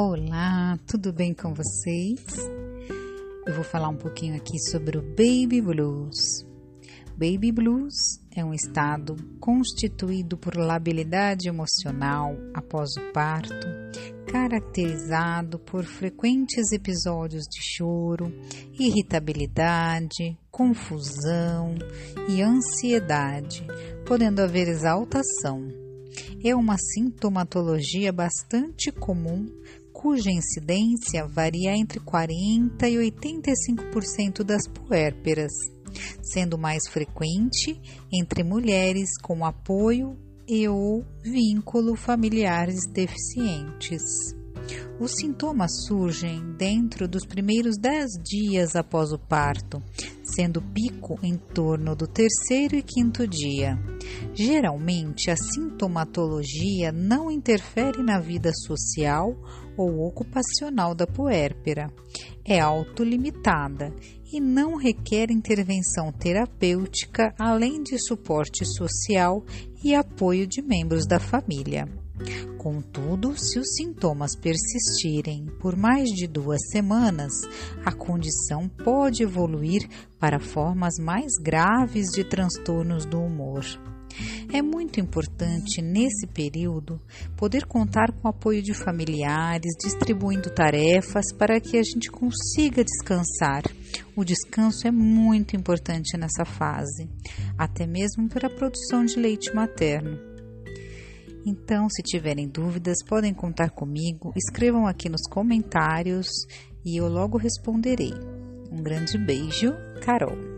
Olá, tudo bem com vocês? Eu vou falar um pouquinho aqui sobre o Baby Blues. Baby Blues é um estado constituído por labilidade emocional após o parto, caracterizado por frequentes episódios de choro, irritabilidade, confusão e ansiedade, podendo haver exaltação. É uma sintomatologia bastante comum cuja incidência varia entre 40% e 85% das puérperas, sendo mais frequente entre mulheres com apoio e ou vínculo familiares deficientes. Os sintomas surgem dentro dos primeiros 10 dias após o parto, sendo pico em torno do terceiro e quinto dia. Geralmente, a sintomatologia não interfere na vida social ou ocupacional da puérpera. É autolimitada e não requer intervenção terapêutica, além de suporte social e apoio de membros da família. Contudo, se os sintomas persistirem por mais de duas semanas, a condição pode evoluir para formas mais graves de transtornos do humor. É muito importante nesse período poder contar com o apoio de familiares, distribuindo tarefas para que a gente consiga descansar. O descanso é muito importante nessa fase, até mesmo para a produção de leite materno. Então, se tiverem dúvidas, podem contar comigo, escrevam aqui nos comentários e eu logo responderei. Um grande beijo, Carol.